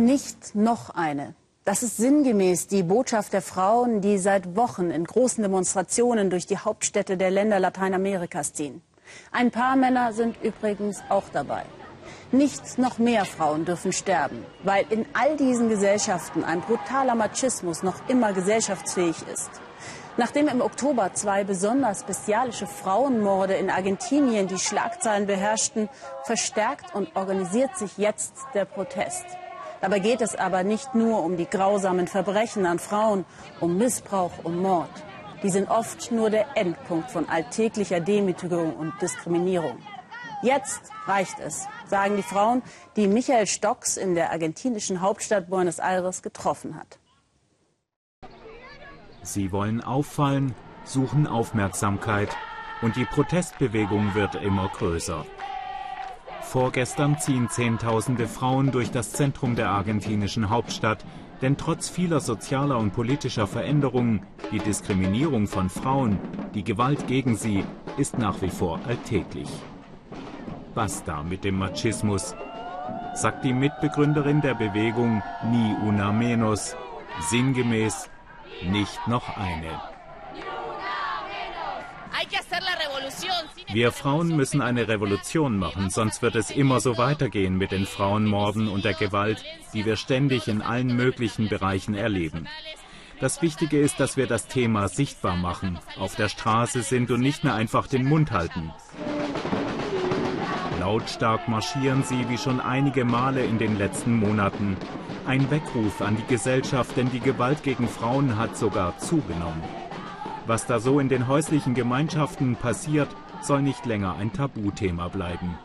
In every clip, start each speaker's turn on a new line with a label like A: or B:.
A: Nicht noch eine. Das ist sinngemäß die Botschaft der Frauen, die seit Wochen in großen Demonstrationen durch die Hauptstädte der Länder Lateinamerikas ziehen. Ein paar Männer sind übrigens auch dabei. Nicht noch mehr Frauen dürfen sterben, weil in all diesen Gesellschaften ein brutaler Machismus noch immer gesellschaftsfähig ist. Nachdem im Oktober zwei besonders bestialische Frauenmorde in Argentinien die Schlagzeilen beherrschten, verstärkt und organisiert sich jetzt der Protest. Dabei geht es aber nicht nur um die grausamen Verbrechen an Frauen, um Missbrauch, um Mord. Die sind oft nur der Endpunkt von alltäglicher Demütigung und Diskriminierung. Jetzt reicht es, sagen die Frauen, die Michael Stocks in der argentinischen Hauptstadt Buenos Aires getroffen hat.
B: Sie wollen auffallen, suchen Aufmerksamkeit und die Protestbewegung wird immer größer. Vorgestern ziehen Zehntausende Frauen durch das Zentrum der argentinischen Hauptstadt, denn trotz vieler sozialer und politischer Veränderungen, die Diskriminierung von Frauen, die Gewalt gegen sie, ist nach wie vor alltäglich. Basta mit dem Machismus, sagt die Mitbegründerin der Bewegung Ni Una Menos, sinngemäß nicht noch eine. Wir Frauen müssen eine Revolution machen, sonst wird es immer so weitergehen mit den Frauenmorden und der Gewalt, die wir ständig in allen möglichen Bereichen erleben. Das Wichtige ist, dass wir das Thema sichtbar machen, auf der Straße sind und nicht mehr einfach den Mund halten. Lautstark marschieren sie wie schon einige Male in den letzten Monaten. Ein Weckruf an die Gesellschaft, denn die Gewalt gegen Frauen hat sogar zugenommen. Was da so in den häuslichen Gemeinschaften passiert, soll nicht länger ein Tabuthema bleiben.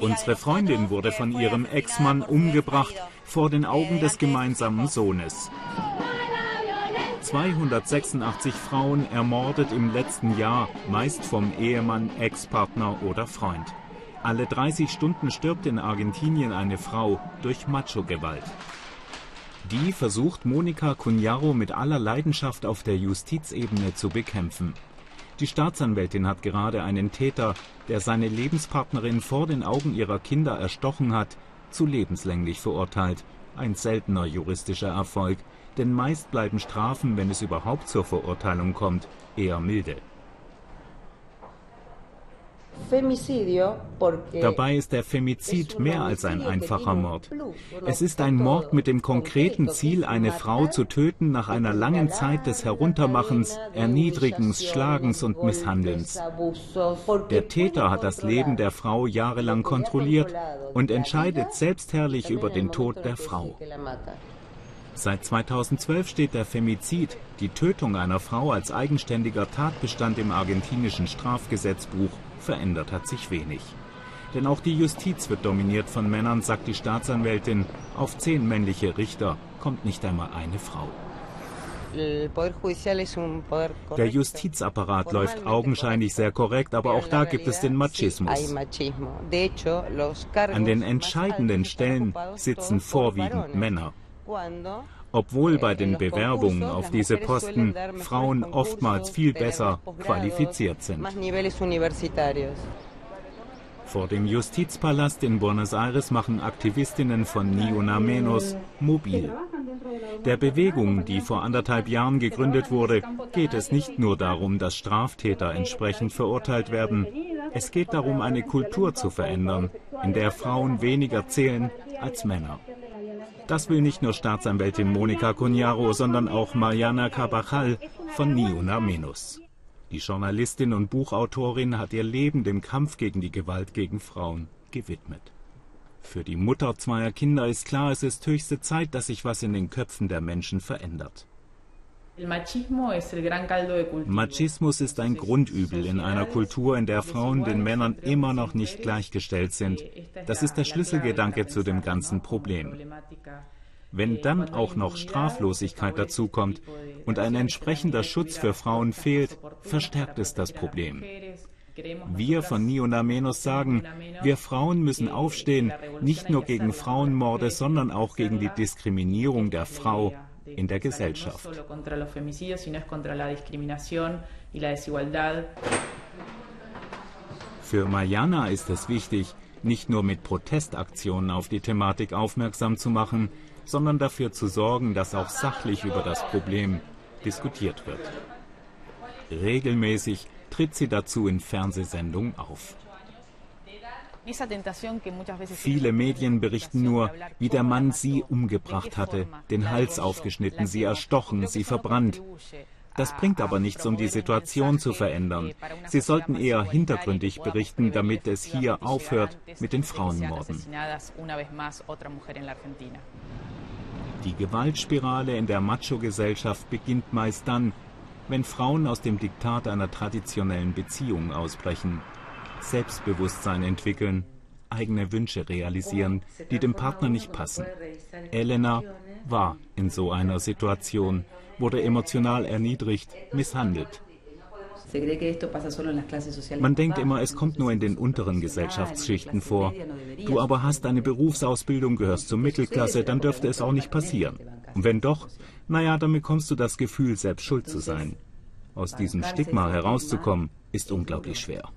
B: Unsere Freundin wurde von ihrem Ex-Mann umgebracht vor den Augen des gemeinsamen Sohnes. 286 Frauen ermordet im letzten Jahr, meist vom Ehemann, Ex-Partner oder Freund. Alle 30 Stunden stirbt in Argentinien eine Frau durch Macho-Gewalt. Die versucht Monika Cunharo mit aller Leidenschaft auf der Justizebene zu bekämpfen. Die Staatsanwältin hat gerade einen Täter, der seine Lebenspartnerin vor den Augen ihrer Kinder erstochen hat, zu lebenslänglich verurteilt. Ein seltener juristischer Erfolg, denn meist bleiben Strafen, wenn es überhaupt zur Verurteilung kommt, eher milde. Dabei ist der Femizid mehr als ein einfacher Mord. Es ist ein Mord mit dem konkreten Ziel, eine Frau zu töten nach einer langen Zeit des Heruntermachens, Erniedrigens, Schlagens und Misshandelns. Der Täter hat das Leben der Frau jahrelang kontrolliert und entscheidet selbstherrlich über den Tod der Frau. Seit 2012 steht der Femizid, die Tötung einer Frau als eigenständiger Tatbestand im argentinischen Strafgesetzbuch verändert hat sich wenig. Denn auch die Justiz wird dominiert von Männern, sagt die Staatsanwältin. Auf zehn männliche Richter kommt nicht einmal eine Frau. Der Justizapparat läuft augenscheinlich sehr korrekt, aber auch da gibt es den Machismus. An den entscheidenden Stellen sitzen vorwiegend Männer obwohl bei den Bewerbungen auf diese Posten Frauen oftmals viel besser qualifiziert sind. Vor dem Justizpalast in Buenos Aires machen Aktivistinnen von Ni Una Menos mobil. Der Bewegung, die vor anderthalb Jahren gegründet wurde, geht es nicht nur darum, dass Straftäter entsprechend verurteilt werden. Es geht darum, eine Kultur zu verändern, in der Frauen weniger zählen als Männer. Das will nicht nur Staatsanwältin Monika Cunharo, sondern auch Mariana Cabajal von Ni Una Menos. Die Journalistin und Buchautorin hat ihr Leben dem Kampf gegen die Gewalt gegen Frauen gewidmet. Für die Mutter zweier Kinder ist klar, es ist höchste Zeit, dass sich was in den Köpfen der Menschen verändert. Machismus ist ein Grundübel in einer Kultur, in der Frauen den Männern immer noch nicht gleichgestellt sind. Das ist der Schlüsselgedanke zu dem ganzen Problem. Wenn dann auch noch Straflosigkeit dazukommt und ein entsprechender Schutz für Frauen fehlt, verstärkt es das Problem. Wir von Nionamenos sagen, wir Frauen müssen aufstehen, nicht nur gegen Frauenmorde, sondern auch gegen die Diskriminierung der Frau in der Gesellschaft. Für Mariana ist es wichtig, nicht nur mit Protestaktionen auf die Thematik aufmerksam zu machen, sondern dafür zu sorgen, dass auch sachlich über das Problem diskutiert wird. Regelmäßig tritt sie dazu in Fernsehsendungen auf. Viele Medien berichten nur, wie der Mann sie umgebracht hatte, den Hals aufgeschnitten, sie erstochen, sie verbrannt. Das bringt aber nichts, um die Situation zu verändern. Sie sollten eher hintergründig berichten, damit es hier aufhört mit den Frauenmorden. Die Gewaltspirale in der Macho-Gesellschaft beginnt meist dann, wenn Frauen aus dem Diktat einer traditionellen Beziehung ausbrechen, Selbstbewusstsein entwickeln, eigene Wünsche realisieren, die dem Partner nicht passen. Elena war in so einer Situation, wurde emotional erniedrigt, misshandelt. Man denkt immer, es kommt nur in den unteren Gesellschaftsschichten vor. Du aber hast eine Berufsausbildung, gehörst zur Mittelklasse, dann dürfte es auch nicht passieren. Und wenn doch, naja, dann bekommst du das Gefühl, selbst schuld zu sein. Aus diesem Stigma herauszukommen, ist unglaublich schwer.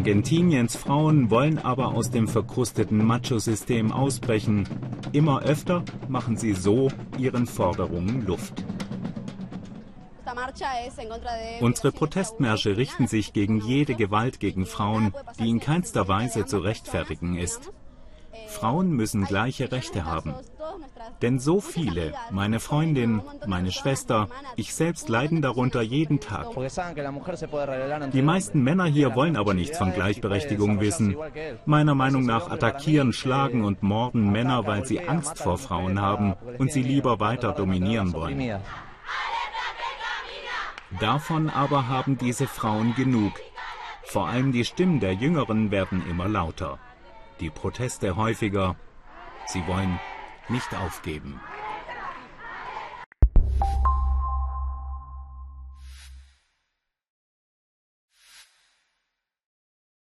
B: Argentiniens Frauen wollen aber aus dem verkrusteten Macho-System ausbrechen. Immer öfter machen sie so ihren Forderungen Luft. Unsere Protestmärsche richten sich gegen jede Gewalt gegen Frauen, die in keinster Weise zu rechtfertigen ist. Frauen müssen gleiche Rechte haben. Denn so viele, meine Freundin, meine Schwester, ich selbst leiden darunter jeden Tag. Die meisten Männer hier wollen aber nichts von Gleichberechtigung wissen. Meiner Meinung nach attackieren, schlagen und morden Männer, weil sie Angst vor Frauen haben und sie lieber weiter dominieren wollen. Davon aber haben diese Frauen genug. Vor allem die Stimmen der Jüngeren werden immer lauter die Proteste häufiger. Sie wollen nicht aufgeben.